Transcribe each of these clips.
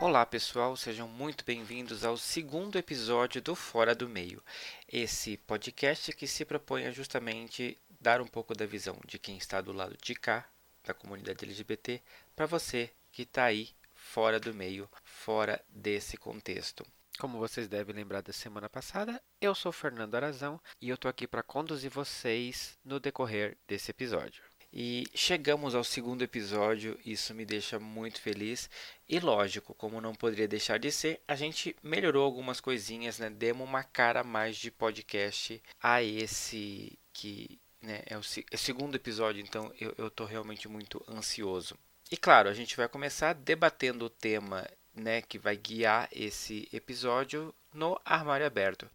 Olá pessoal, sejam muito bem-vindos ao segundo episódio do Fora do Meio, esse podcast que se propõe a justamente dar um pouco da visão de quem está do lado de cá, da comunidade LGBT, para você que está aí fora do meio, fora desse contexto. Como vocês devem lembrar da semana passada, eu sou Fernando Arazão e eu estou aqui para conduzir vocês no decorrer desse episódio. E chegamos ao segundo episódio, isso me deixa muito feliz. E lógico, como não poderia deixar de ser, a gente melhorou algumas coisinhas, né? Demos uma cara mais de podcast a esse que né, é o, é o segundo episódio, então eu estou realmente muito ansioso. E claro, a gente vai começar debatendo o tema né, que vai guiar esse episódio no armário aberto.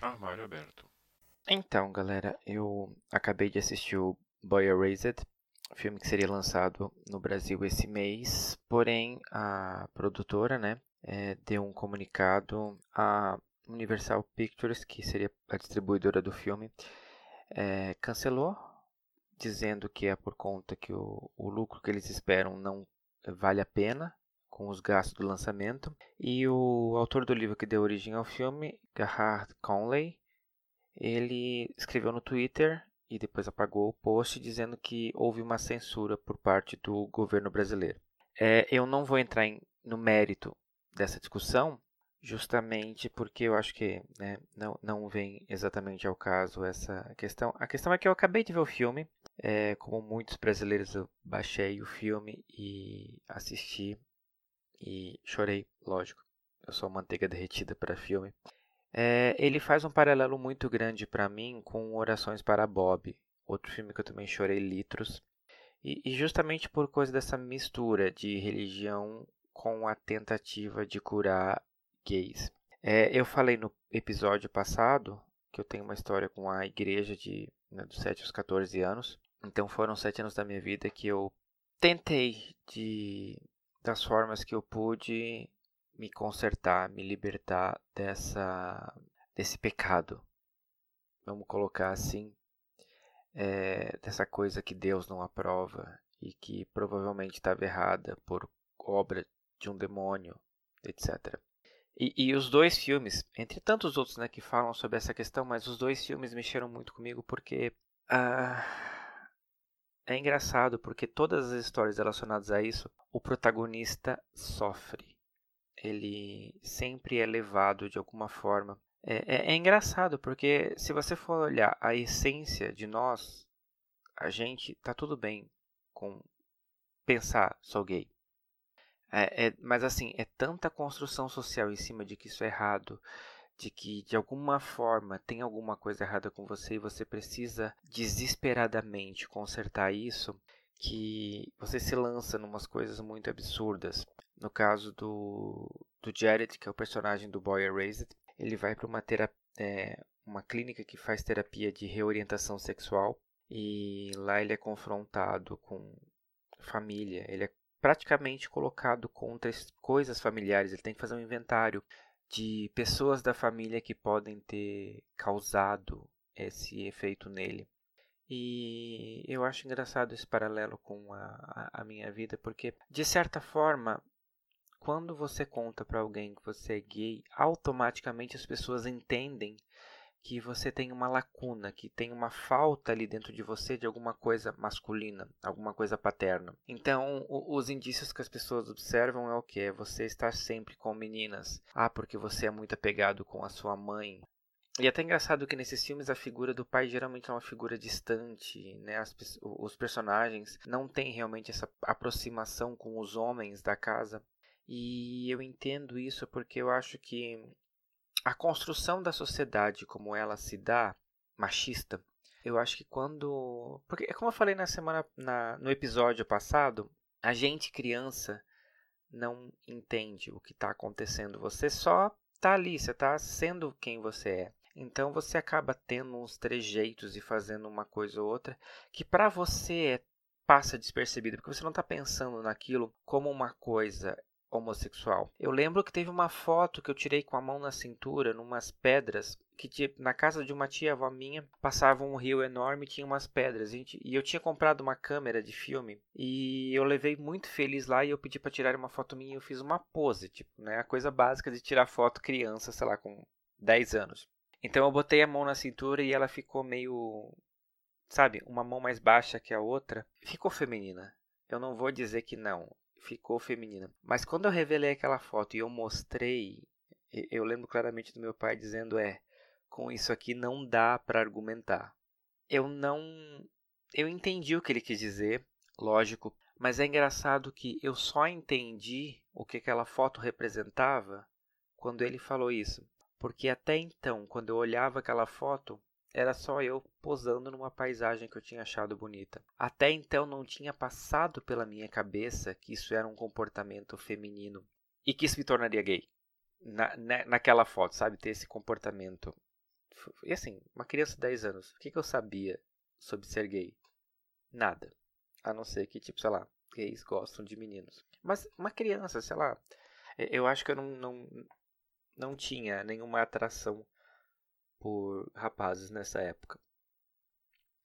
Armário aberto. Então, galera, eu acabei de assistir o Boy Erased, filme que seria lançado no Brasil esse mês, porém a produtora, né, é, deu um comunicado à Universal Pictures, que seria a distribuidora do filme, é, cancelou, dizendo que é por conta que o, o lucro que eles esperam não vale a pena com os gastos do lançamento. E o autor do livro que deu origem ao filme, Gerhard Conley, ele escreveu no Twitter e depois apagou o post dizendo que houve uma censura por parte do governo brasileiro. É, eu não vou entrar em, no mérito dessa discussão, justamente porque eu acho que né, não, não vem exatamente ao caso essa questão. A questão é que eu acabei de ver o filme, é, como muitos brasileiros eu baixei o filme e assisti e chorei, lógico. Eu sou manteiga derretida para filme. É, ele faz um paralelo muito grande para mim com Orações para Bob, outro filme que eu também chorei litros. E, e justamente por causa dessa mistura de religião com a tentativa de curar gays. É, eu falei no episódio passado que eu tenho uma história com a igreja de né, dos 7 aos 14 anos. Então foram sete anos da minha vida que eu tentei de das formas que eu pude me consertar, me libertar dessa desse pecado. Vamos colocar assim, é, dessa coisa que Deus não aprova e que provavelmente estava errada por obra de um demônio, etc. E, e, os dois filmes, entre tantos outros né, que falam sobre essa questão, mas os dois filmes mexeram muito comigo porque ah, é engraçado porque todas as histórias relacionadas a isso, o protagonista sofre ele sempre é levado de alguma forma. É, é, é, engraçado porque se você for olhar a essência de nós, a gente tá tudo bem com pensar sou gay. É, é, mas assim, é tanta construção social em cima de que isso é errado, de que de alguma forma tem alguma coisa errada com você e você precisa desesperadamente consertar isso, que você se lança em umas coisas muito absurdas. No caso do, do Jared, que é o personagem do Boy Erased, ele vai para uma, é, uma clínica que faz terapia de reorientação sexual e lá ele é confrontado com família, ele é praticamente colocado contra coisas familiares, ele tem que fazer um inventário de pessoas da família que podem ter causado esse efeito nele. E eu acho engraçado esse paralelo com a, a, minha vida, porque de certa forma quando você conta para alguém que você é gay, automaticamente as pessoas entendem que você tem uma lacuna, que tem uma falta ali dentro de você de alguma coisa masculina, alguma coisa paterna. Então, o, os indícios que as pessoas observam é o que? É você estar sempre com meninas. Ah, porque você é muito apegado com a sua mãe. E é até engraçado que nesses filmes a figura do pai geralmente é uma figura distante, né? As, os personagens não têm realmente essa aproximação com os homens da casa. E eu entendo isso porque eu acho que a construção da sociedade como ela se dá, machista, eu acho que quando. Porque, como eu falei na semana. Na, no episódio passado, a gente, criança, não entende o que está acontecendo. Você só está ali, você está sendo quem você é. Então você acaba tendo uns trejeitos e fazendo uma coisa ou outra que para você é, passa despercebido, porque você não está pensando naquilo como uma coisa homossexual. Eu lembro que teve uma foto que eu tirei com a mão na cintura, numas pedras, que na casa de uma tia avó minha passava um rio enorme e tinha umas pedras. E eu tinha comprado uma câmera de filme e eu levei muito feliz lá e eu pedi para tirar uma foto minha e eu fiz uma pose, tipo, né? A coisa básica de tirar foto criança, sei lá, com 10 anos. Então eu botei a mão na cintura e ela ficou meio. Sabe, uma mão mais baixa que a outra. Ficou feminina. Eu não vou dizer que não. Ficou feminina. Mas quando eu revelei aquela foto e eu mostrei, eu lembro claramente do meu pai dizendo: é, com isso aqui não dá para argumentar. Eu não. Eu entendi o que ele quis dizer, lógico, mas é engraçado que eu só entendi o que aquela foto representava quando ele falou isso. Porque até então, quando eu olhava aquela foto, era só eu posando numa paisagem que eu tinha achado bonita. Até então não tinha passado pela minha cabeça que isso era um comportamento feminino e que isso me tornaria gay. Na, na, naquela foto, sabe? Ter esse comportamento. E assim, uma criança de 10 anos, o que, que eu sabia sobre ser gay? Nada. A não ser que, tipo, sei lá, gays gostam de meninos. Mas uma criança, sei lá, eu acho que eu não, não, não tinha nenhuma atração por rapazes nessa época.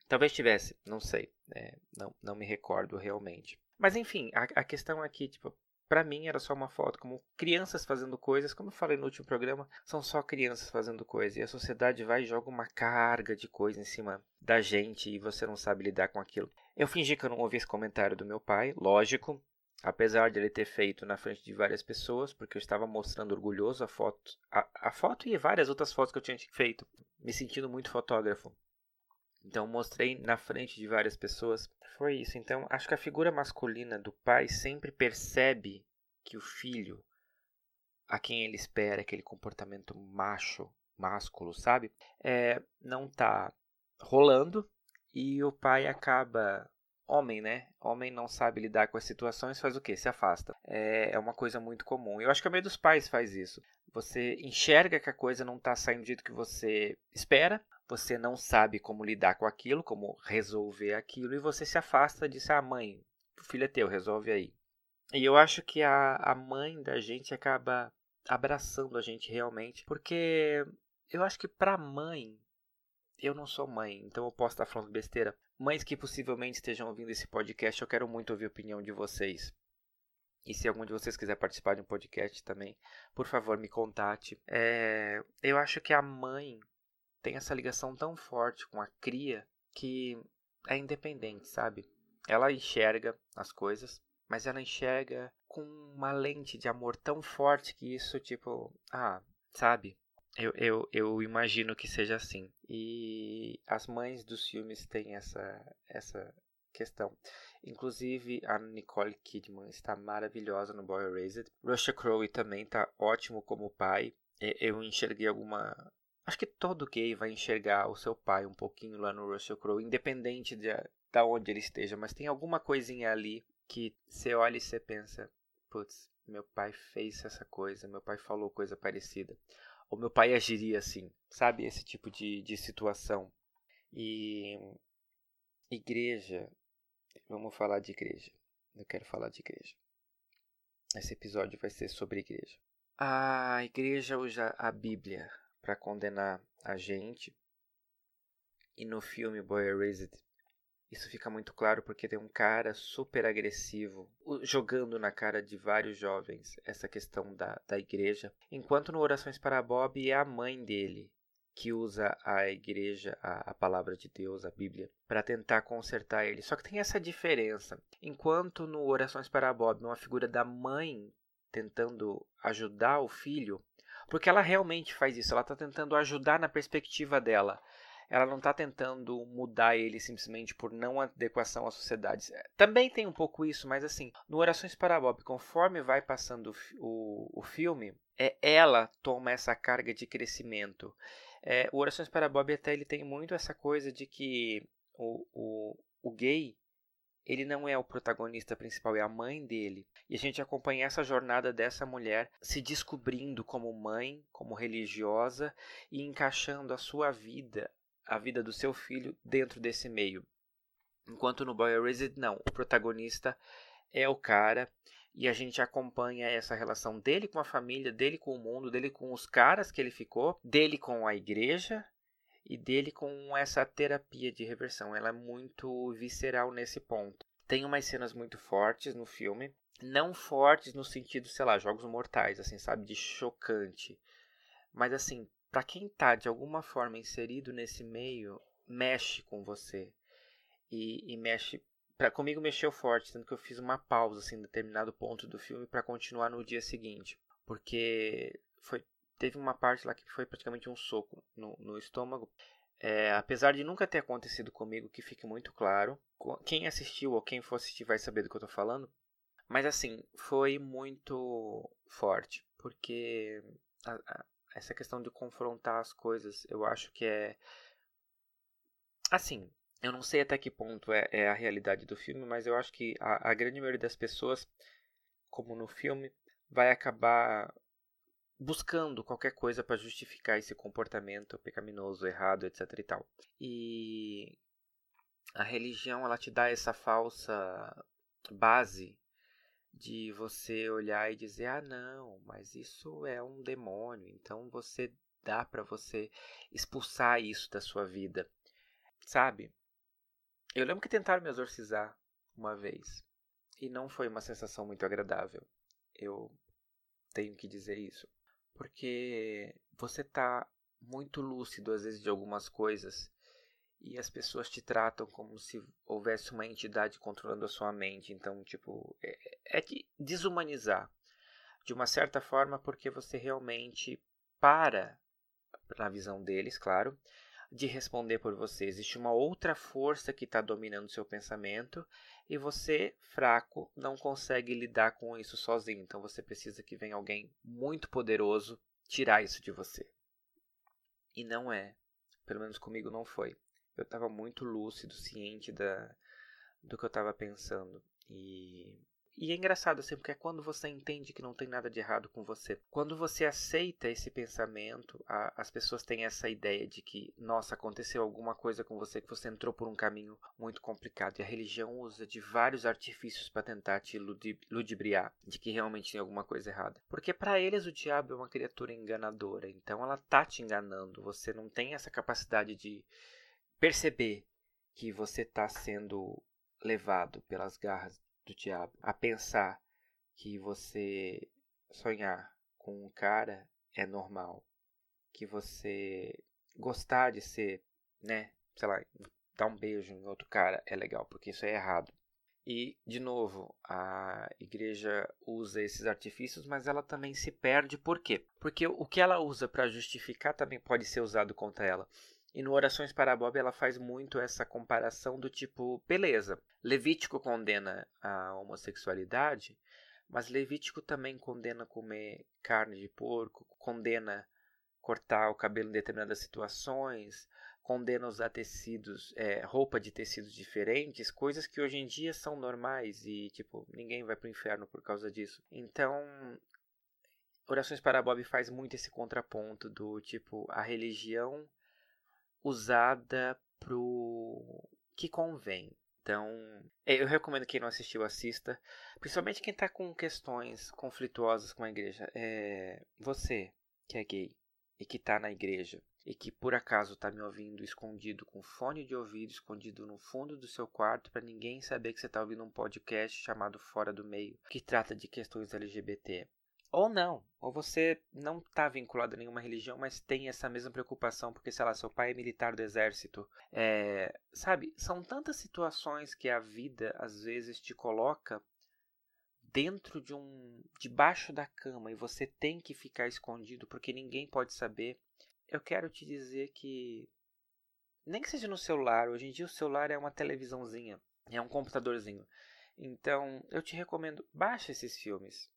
Talvez tivesse, não sei, né? não, não me recordo realmente. Mas enfim, a, a questão aqui, tipo, para mim era só uma foto como crianças fazendo coisas, como eu falei no último programa, são só crianças fazendo coisas e a sociedade vai e joga uma carga de coisa em cima da gente e você não sabe lidar com aquilo. Eu fingi que eu não ouvi esse comentário do meu pai, lógico, Apesar de ele ter feito na frente de várias pessoas, porque eu estava mostrando orgulhoso a foto, a, a foto e várias outras fotos que eu tinha feito, me sentindo muito fotógrafo. Então mostrei na frente de várias pessoas. Foi isso. Então acho que a figura masculina do pai sempre percebe que o filho, a quem ele espera aquele comportamento macho, másculo, sabe, é, não está rolando e o pai acaba homem, né? Homem não sabe lidar com as situações, faz o quê? Se afasta. É, é uma coisa muito comum. Eu acho que a maioria dos pais faz isso. Você enxerga que a coisa não está saindo do jeito que você espera, você não sabe como lidar com aquilo, como resolver aquilo, e você se afasta disso. Ah, mãe, o filho é teu, resolve aí. E eu acho que a, a mãe da gente acaba abraçando a gente realmente, porque eu acho que para mãe eu não sou mãe, então eu posso estar falando besteira. Mães que possivelmente estejam ouvindo esse podcast, eu quero muito ouvir a opinião de vocês. E se algum de vocês quiser participar de um podcast também, por favor, me contate. É, eu acho que a mãe tem essa ligação tão forte com a cria que é independente, sabe? Ela enxerga as coisas, mas ela enxerga com uma lente de amor tão forte que isso, tipo, ah, sabe? Eu, eu, eu imagino que seja assim. E as mães dos filmes têm essa, essa questão. Inclusive, a Nicole Kidman está maravilhosa no Boy Erased. Russia Crowe também está ótimo como pai. Eu enxerguei alguma... Acho que todo gay vai enxergar o seu pai um pouquinho lá no Russell Crowe, independente de, de onde ele esteja. Mas tem alguma coisinha ali que você olha e você pensa... Putz, meu pai fez essa coisa, meu pai falou coisa parecida o meu pai agiria assim, sabe? Esse tipo de, de situação. E igreja, vamos falar de igreja. Eu quero falar de igreja. Esse episódio vai ser sobre igreja. A igreja usa a Bíblia para condenar a gente. E no filme Boy Erased isso fica muito claro porque tem um cara super agressivo jogando na cara de vários jovens essa questão da, da igreja. Enquanto no Orações para Bob é a mãe dele que usa a igreja, a, a palavra de Deus, a Bíblia, para tentar consertar ele. Só que tem essa diferença. Enquanto no Orações para Bob é uma figura da mãe tentando ajudar o filho, porque ela realmente faz isso, ela está tentando ajudar na perspectiva dela ela não está tentando mudar ele simplesmente por não adequação à sociedade. É, também tem um pouco isso, mas assim, no Orações para Bob, conforme vai passando o, o filme, é, ela toma essa carga de crescimento. É, o Orações para Bob até ele tem muito essa coisa de que o, o, o gay ele não é o protagonista principal, é a mãe dele. E a gente acompanha essa jornada dessa mulher se descobrindo como mãe, como religiosa e encaixando a sua vida a vida do seu filho dentro desse meio. Enquanto no Boy Erased, não. O protagonista é o cara E a gente acompanha essa relação dele com a família, dele com o mundo, dele com os caras que ele ficou, dele com a igreja e dele com essa terapia de reversão. Ela é muito visceral nesse ponto. Tem umas cenas muito fortes no filme, não fortes no sentido, sei lá, jogos mortais, assim, sabe, de chocante. Mas assim, para quem tá de alguma forma inserido nesse meio, mexe com você. E, e mexe Pra, comigo mexeu forte, tanto que eu fiz uma pausa assim, em determinado ponto do filme para continuar no dia seguinte. Porque foi, teve uma parte lá que foi praticamente um soco no, no estômago. É, apesar de nunca ter acontecido comigo, que fique muito claro. Quem assistiu ou quem for assistir vai saber do que eu tô falando. Mas assim, foi muito forte. Porque essa questão de confrontar as coisas, eu acho que é. Assim, eu não sei até que ponto é, é, a realidade do filme, mas eu acho que a, a grande maioria das pessoas, como no filme, vai acabar buscando qualquer coisa para justificar esse comportamento pecaminoso, errado, etc e tal. E a religião ela te dá essa falsa base de você olhar e dizer: "Ah, não, mas isso é um demônio". Então você dá para você expulsar isso da sua vida. Sabe? Eu lembro que tentaram me exorcizar uma vez e não foi uma sensação muito agradável. Eu tenho que dizer isso, porque você tá muito lúcido às vezes de algumas coisas e as pessoas te tratam como se houvesse uma entidade controlando a sua mente. Então, tipo, é, é de desumanizar de uma certa forma porque você realmente para, na visão deles, claro, de responder por você. Existe uma outra força que está dominando seu pensamento e você, fraco, não consegue lidar com isso sozinho. Então você precisa que venha alguém muito poderoso tirar isso de você. E não é. Pelo menos comigo não foi. Eu estava muito lúcido, ciente da, do que eu estava pensando. E e é engraçado assim, porque é quando você entende que não tem nada de errado com você. Quando você aceita esse pensamento, a, as pessoas têm essa ideia de que, nossa, aconteceu alguma coisa com você, que você entrou por um caminho muito complicado. E a religião usa de vários artifícios para tentar te ludibriar de que realmente tem alguma coisa errada. Porque para eles o diabo é uma criatura enganadora. Então ela tá te enganando. Você não tem essa capacidade de perceber que você está sendo levado pelas garras do diabo a pensar que você sonhar com um cara é normal, que você gostar de ser, né, sei lá, dar um beijo em outro cara é legal, porque isso é errado. E, de novo, a igreja usa esses artifícios, mas ela também se perde. Por quê? Porque o que ela usa para justificar também pode ser usado contra ela. E no Orações para Bob ela faz muito essa comparação do tipo, beleza, Levítico condena a homossexualidade, mas Levítico também condena comer carne de porco, condena cortar o cabelo em determinadas situações, condena usar tecidos, é, roupa de tecidos diferentes, coisas que hoje em dia são normais e, tipo, ninguém vai pro inferno por causa disso. Então, Orações para Bob faz muito esse contraponto do tipo, a religião usada pro que convém. Então, é, eu recomendo quem não assistiu assista, principalmente quem está com questões conflituosas com a igreja. É, você que é gay e que está na igreja e que por acaso está me ouvindo escondido com fone de ouvido escondido no fundo do seu quarto para ninguém saber que você está ouvindo um podcast chamado Fora do Meio que trata de questões LGBT. Ou não, ou você não está vinculado a nenhuma religião, mas tem essa mesma preocupação porque, sei lá, seu pai é militar do exército. É, sabe, são tantas situações que a vida às vezes te coloca dentro de um. debaixo da cama e você tem que ficar escondido porque ninguém pode saber. Eu quero te dizer que. Nem que seja no celular, hoje em dia o celular é uma televisãozinha, é um computadorzinho. Então, eu te recomendo, baixe esses filmes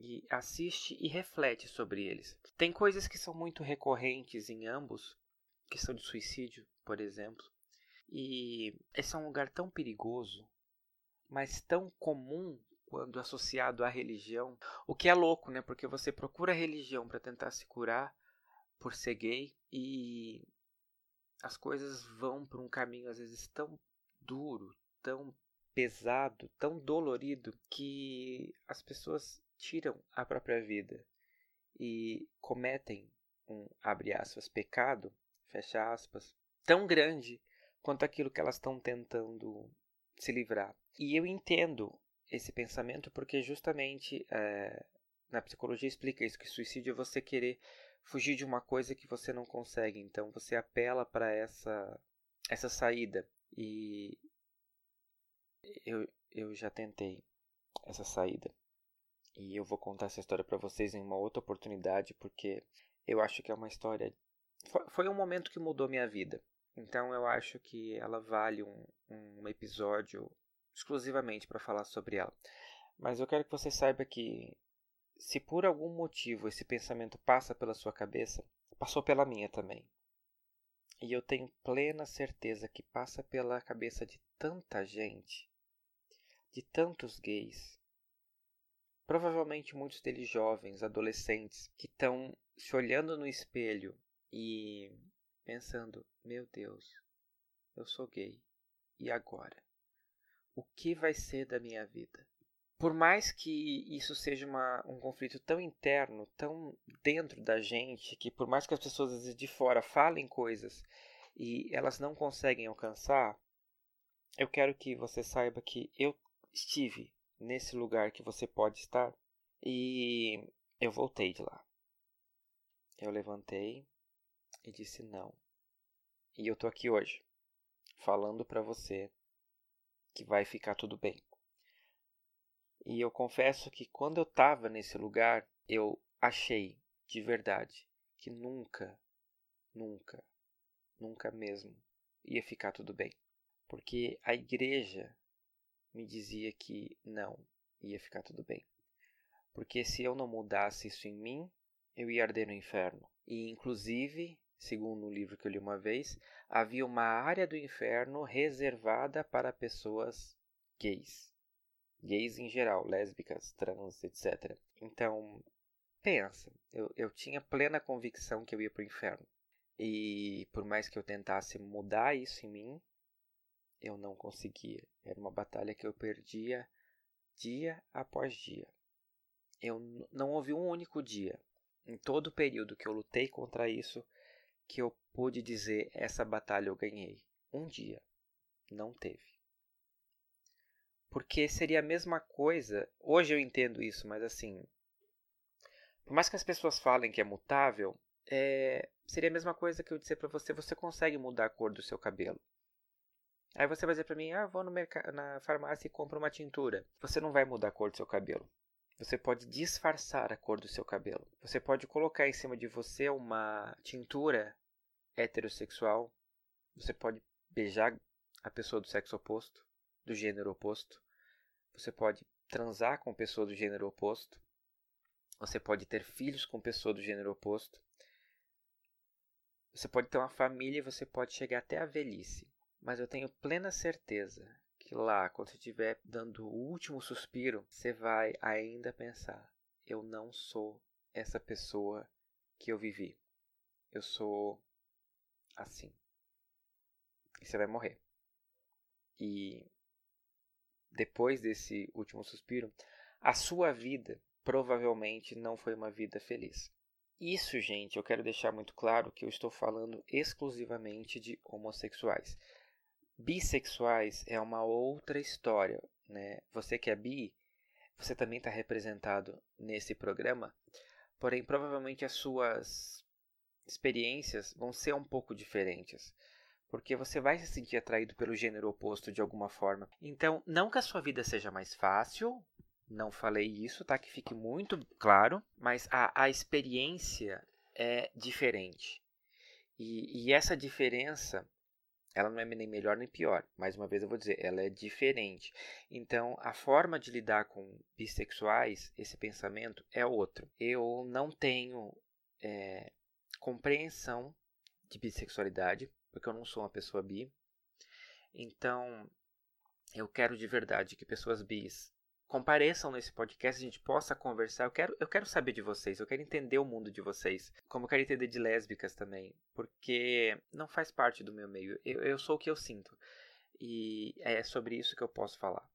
e assiste e reflete sobre eles. Tem coisas que são muito recorrentes em ambos, questão de suicídio, por exemplo. E esse é um lugar tão perigoso, mas tão comum quando associado à religião. O que é louco, né? Porque você procura a religião para tentar se curar por ser gay e as coisas vão por um caminho às vezes tão duro, tão pesado, tão dolorido, que as pessoas tiram a própria vida e cometem um, abre aspas, pecado, fecha aspas, tão grande quanto aquilo que elas estão tentando se livrar. E eu entendo esse pensamento porque justamente é, na psicologia explica isso, que suicídio é você querer fugir de uma coisa que você não consegue. Então você apela para essa, essa saída. E eu, eu já tentei essa saída. E eu vou contar essa história para vocês em uma outra oportunidade, porque eu acho que é uma história. Foi um momento que mudou minha vida. Então eu acho que ela vale um, um episódio exclusivamente para falar sobre ela. Mas eu quero que você saiba que se por algum motivo esse pensamento passa pela sua cabeça, passou pela minha também. E eu tenho plena certeza que passa pela cabeça de tanta gente, de tantos gays, provavelmente muitos deles jovens, adolescentes, que estão se olhando no espelho e pensando: meu Deus, eu sou gay, e agora? O que vai ser da minha vida? Por mais que isso seja uma, um conflito tão interno, tão dentro da gente, que por mais que as pessoas de fora falem coisas e elas não conseguem alcançar, eu quero que você saiba que eu estive nesse lugar que você pode estar e eu voltei de lá. Eu levantei e disse não. E eu tô aqui hoje, falando para você que vai ficar tudo bem. E eu confesso que quando eu estava nesse lugar, eu achei de verdade que nunca, nunca, nunca mesmo ia ficar tudo bem. Porque a igreja me dizia que não ia ficar tudo bem. Porque se eu não mudasse isso em mim, eu ia arder no inferno. E inclusive, segundo um livro que eu li uma vez, havia uma área do inferno reservada para pessoas gays gays em geral, lésbicas, trans, etc. Então, pensa, eu, eu tinha plena convicção que eu ia para o inferno. E por mais que eu tentasse mudar isso em mim, eu não conseguia. Era uma batalha que eu perdia dia após dia. Eu não houve um único dia, em todo o período que eu lutei contra isso, que eu pude dizer essa batalha eu ganhei. Um dia. Não teve. Porque seria a mesma coisa. Hoje eu entendo isso, mas assim. Por mais que as pessoas falem que é mutável, é, seria a mesma coisa que eu dizer para você: você consegue mudar a cor do seu cabelo. Aí você vai dizer para mim: ah, vou no na farmácia e compro uma tintura. Você não vai mudar a cor do seu cabelo. Você pode disfarçar a cor do seu cabelo. Você pode colocar em cima de você uma tintura heterossexual. Você pode beijar a pessoa do sexo oposto do gênero oposto. Você pode transar com pessoa do gênero oposto. Você pode ter filhos com pessoa do gênero oposto. Você pode ter uma família e você pode chegar até a velhice. Mas eu tenho plena certeza que lá, quando você estiver dando o último suspiro, você vai ainda pensar: eu não sou essa pessoa que eu vivi. Eu sou assim. E você vai morrer. E depois desse último suspiro, a sua vida provavelmente não foi uma vida feliz. Isso, gente, eu quero deixar muito claro que eu estou falando exclusivamente de homossexuais. Bissexuais é uma outra história, né? Você que é bi, você também está representado nesse programa, porém provavelmente as suas experiências vão ser um pouco diferentes porque você vai se sentir atraído pelo gênero oposto de alguma forma. Então, não que a sua vida seja mais fácil, não falei isso, tá? Que fique muito claro, mas a, a experiência é diferente. E, e essa diferença, ela não é nem melhor nem pior. Mais uma vez eu vou dizer, ela é diferente. Então, a forma de lidar com bissexuais, esse pensamento é outro. Eu não tenho é, compreensão de bissexualidade porque eu não sou uma pessoa bi. Então, eu quero de verdade que pessoas bis compareçam nesse podcast, a gente possa conversar. Eu quero, eu quero saber de vocês, eu quero entender o mundo de vocês, como eu quero entender de lésbicas também, porque não faz parte do meu meio. Eu, eu sou o que eu sinto. E é sobre isso que eu posso falar.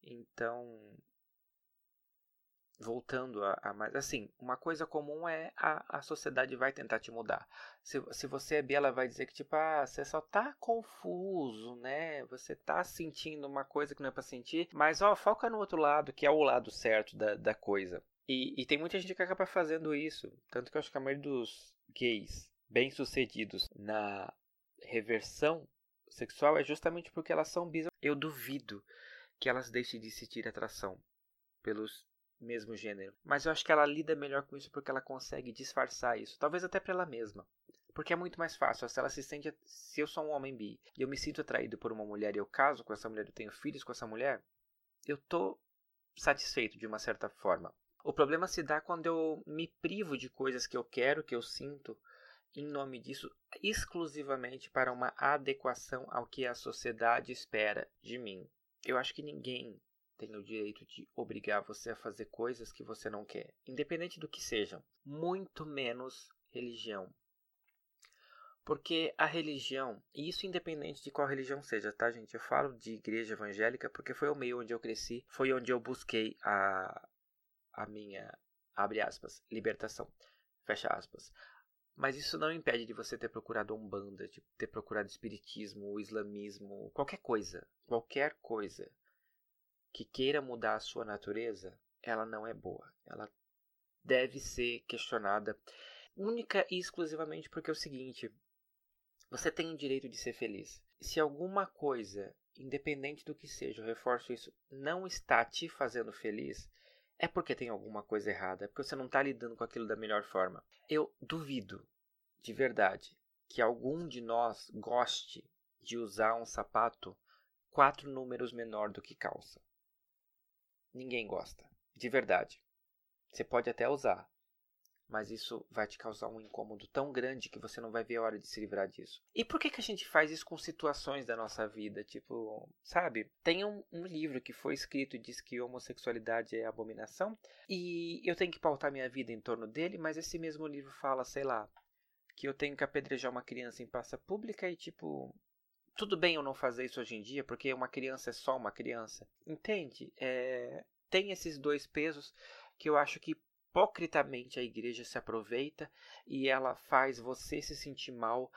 Então, voltando a, a, mais assim uma coisa comum é a, a sociedade vai tentar te mudar. Se, se você é bi ela vai dizer que tipo ah você só tá confuso né? Você tá sentindo uma coisa que não é para sentir mas ó foca no outro lado que é o lado certo da, da coisa. E, e tem muita gente que acaba fazendo isso. Tanto que eu acho que a maioria dos gays bem sucedidos na reversão sexual é justamente porque elas são bis. Eu duvido que elas deixem de sentir atração pelos mesmo gênero. Mas eu acho que ela lida melhor com isso porque ela consegue disfarçar isso, talvez até para ela mesma. Porque é muito mais fácil, se ela se sente, se eu sou um homem bi e eu me sinto atraído por uma mulher e eu caso com essa mulher, eu tenho filhos com essa mulher, eu tô satisfeito de uma certa forma. O problema se dá quando eu me privo de coisas que eu quero, que eu sinto, em nome disso, exclusivamente para uma adequação ao que a sociedade espera de mim. Eu acho que ninguém tem o direito de obrigar você a fazer coisas que você não quer, independente do que sejam, muito menos religião. Porque a religião, e isso independente de qual religião seja, tá, gente? Eu falo de igreja evangélica porque foi o meio onde eu cresci, foi onde eu busquei a, a minha, abre aspas, libertação, fecha aspas. Mas isso não impede de você ter procurado umbanda, de ter procurado espiritismo, islamismo, qualquer coisa, qualquer coisa que queira mudar a sua natureza, ela não é boa. Ela deve ser questionada única e exclusivamente porque é o seguinte: você tem o direito de ser feliz. Se alguma coisa, independente do que seja, eu reforço isso, não está te fazendo feliz, é porque tem alguma coisa errada, é porque você não está lidando com aquilo da melhor forma. Eu duvido, de verdade, que algum de nós goste de usar um sapato quatro números menor do que calça. Ninguém gosta, de verdade. Você pode até usar, mas isso vai te causar um incômodo tão grande que você não vai ver a hora de se livrar disso. E por que, que a gente faz isso com situações da nossa vida? Tipo, sabe? Tem um, um livro que foi escrito e diz que homossexualidade é abominação, e eu tenho que pautar minha vida em torno dele, mas esse mesmo livro fala, sei lá, que eu tenho que apedrejar uma criança em praça pública e, tipo, tudo bem eu não fazer isso hoje em dia, porque uma criança é só uma criança. Entende? É, tem esses dois pesos que eu acho que hipocritamente a igreja se aproveita e ela faz você se sentir mal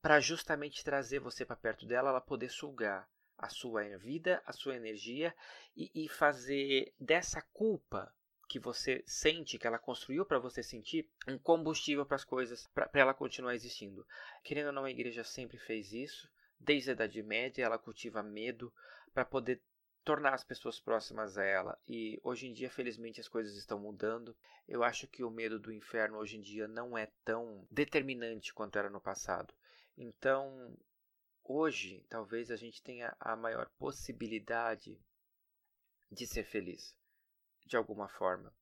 para justamente trazer você para perto dela, ela poder sugar a sua vida, a sua energia e, e fazer dessa culpa que você sente, que ela construiu para você sentir, um combustível para as coisas, para ela continuar existindo. Querendo ou não, a igreja sempre fez isso. Desde a Idade Média, ela cultiva medo para poder tornar as pessoas próximas a ela. E hoje em dia, felizmente, as coisas estão mudando. Eu acho que o medo do inferno hoje em dia não é tão determinante quanto era no passado. Então, hoje, talvez a gente tenha a maior possibilidade de ser feliz, de alguma forma.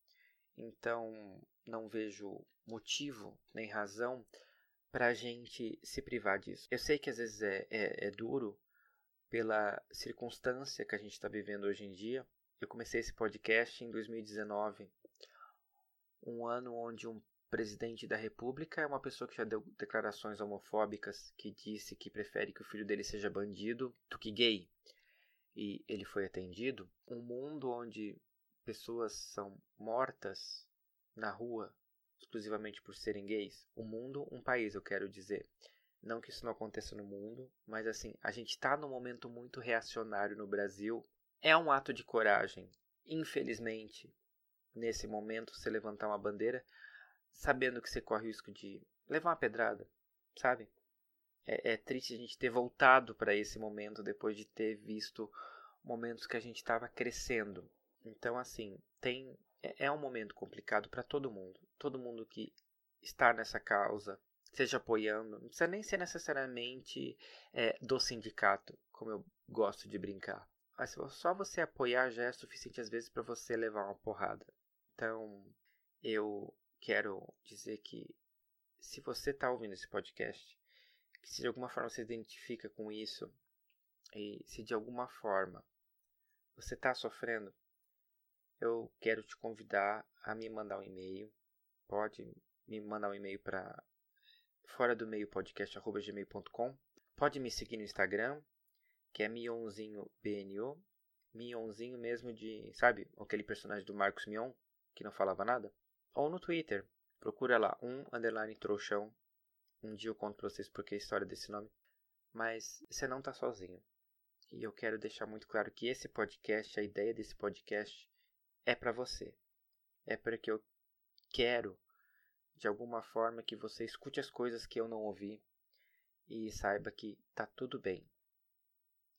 Então, não vejo motivo nem razão para a gente se privar disso. Eu sei que às vezes é, é, é duro pela circunstância que a gente está vivendo hoje em dia. Eu comecei esse podcast em 2019, um ano onde um presidente da República é uma pessoa que já deu declarações homofóbicas, que disse que prefere que o filho dele seja bandido do que gay. E ele foi atendido. Um mundo onde pessoas são mortas na rua exclusivamente por serem gays. O mundo, um país, eu quero dizer. Não que isso não aconteça no mundo, mas assim, a gente está num momento muito reacionário no Brasil. É um ato de coragem, infelizmente, nesse momento, você levantar uma bandeira sabendo que você corre o risco de levar uma pedrada, sabe? É, é triste a gente ter voltado para esse momento depois de ter visto momentos que a gente estava crescendo. Então, assim, tem é, é um momento complicado para todo mundo. Todo mundo que está nessa causa, seja apoiando, não precisa nem ser necessariamente é, do sindicato, como eu gosto de brincar. Mas só você apoiar já é suficiente às vezes para você levar uma porrada. Então, eu quero dizer que se você está ouvindo esse podcast, que se de alguma forma você se identifica com isso, e se de alguma forma você está sofrendo, eu quero te convidar a me mandar um e-mail. Pode me mandar um e-mail para fora do meio podcast@gmail.com. Pode me seguir no Instagram, que é Mionzinho BNU, Mionzinho mesmo de, sabe, aquele personagem do Marcos Mion, que não falava nada, ou no Twitter, procura lá, um underline trouxão, um dia eu conto pra vocês porque a história desse nome, mas você não tá sozinho. E eu quero deixar muito claro que esse podcast, a ideia desse podcast é para você. É porque eu quero de alguma forma que você escute as coisas que eu não ouvi e saiba que tá tudo bem.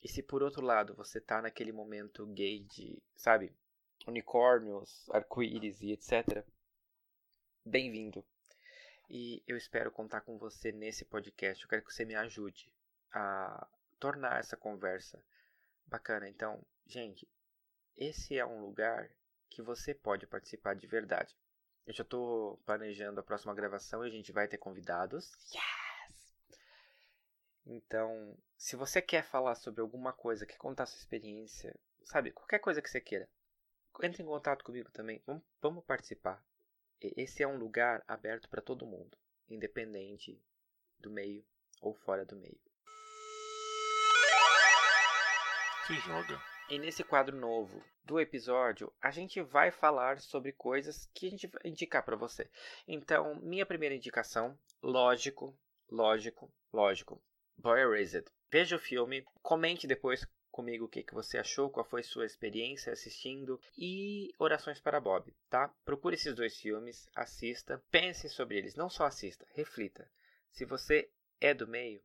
E se por outro lado você tá naquele momento gay de, sabe, unicórnios, arco-íris e etc., bem-vindo. E eu espero contar com você nesse podcast. Eu quero que você me ajude a tornar essa conversa bacana. Então, gente, esse é um lugar que você pode participar de verdade. Eu já estou planejando a próxima gravação e a gente vai ter convidados. Yes! Então, se você quer falar sobre alguma coisa, quer contar sua experiência, sabe, qualquer coisa que você queira, entre em contato comigo também. Vamos, vamos participar. Esse é um lugar aberto para todo mundo, independente do meio ou fora do meio. Se joga. E nesse quadro novo do episódio, a gente vai falar sobre coisas que a gente vai indicar para você. Então, minha primeira indicação, lógico, lógico, lógico, Boy Erased. Veja o filme, comente depois comigo o que, que você achou, qual foi sua experiência assistindo e Orações para Bob, tá? Procure esses dois filmes, assista, pense sobre eles, não só assista, reflita. Se você é do meio,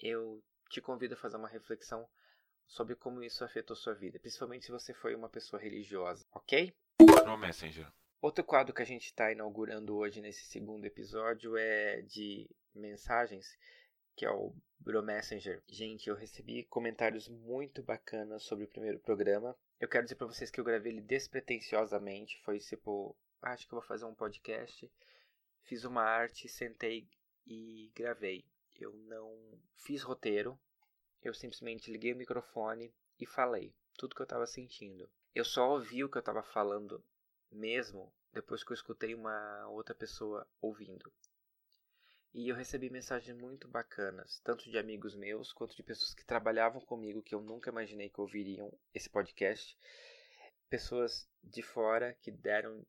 eu te convido a fazer uma reflexão sobre como isso afetou sua vida, principalmente se você foi uma pessoa religiosa, ok? No Messenger. Outro quadro que a gente está inaugurando hoje nesse segundo episódio é de mensagens, que é o Bro Messenger. Gente, eu recebi comentários muito bacanas sobre o primeiro programa. Eu quero dizer para vocês que eu gravei ele despretensiosamente. Foi tipo, ah, acho que eu vou fazer um podcast. Fiz uma arte, sentei e gravei. Eu não fiz roteiro, eu simplesmente liguei o microfone e falei tudo que eu estava sentindo. Eu só ouvi o que eu estava falando mesmo depois que eu escutei uma outra pessoa ouvindo. E eu recebi mensagens muito bacanas, tanto de amigos meus quanto de pessoas que trabalhavam comigo que eu nunca imaginei que ouviriam esse podcast. Pessoas de fora que deram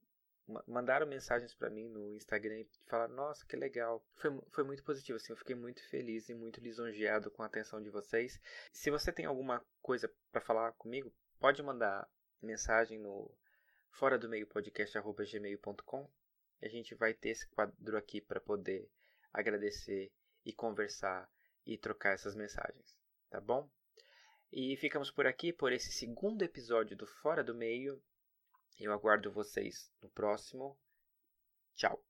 mandaram mensagens para mim no Instagram e falaram: Nossa, que legal. Foi, foi muito positivo, assim. Eu fiquei muito feliz e muito lisonjeado com a atenção de vocês. Se você tem alguma coisa para falar comigo, pode mandar mensagem no fora do meio podcast@gmail.com. A gente vai ter esse quadro aqui para poder agradecer e conversar e trocar essas mensagens, tá bom? E ficamos por aqui por esse segundo episódio do Fora do Meio. Eu aguardo vocês no próximo. Tchau!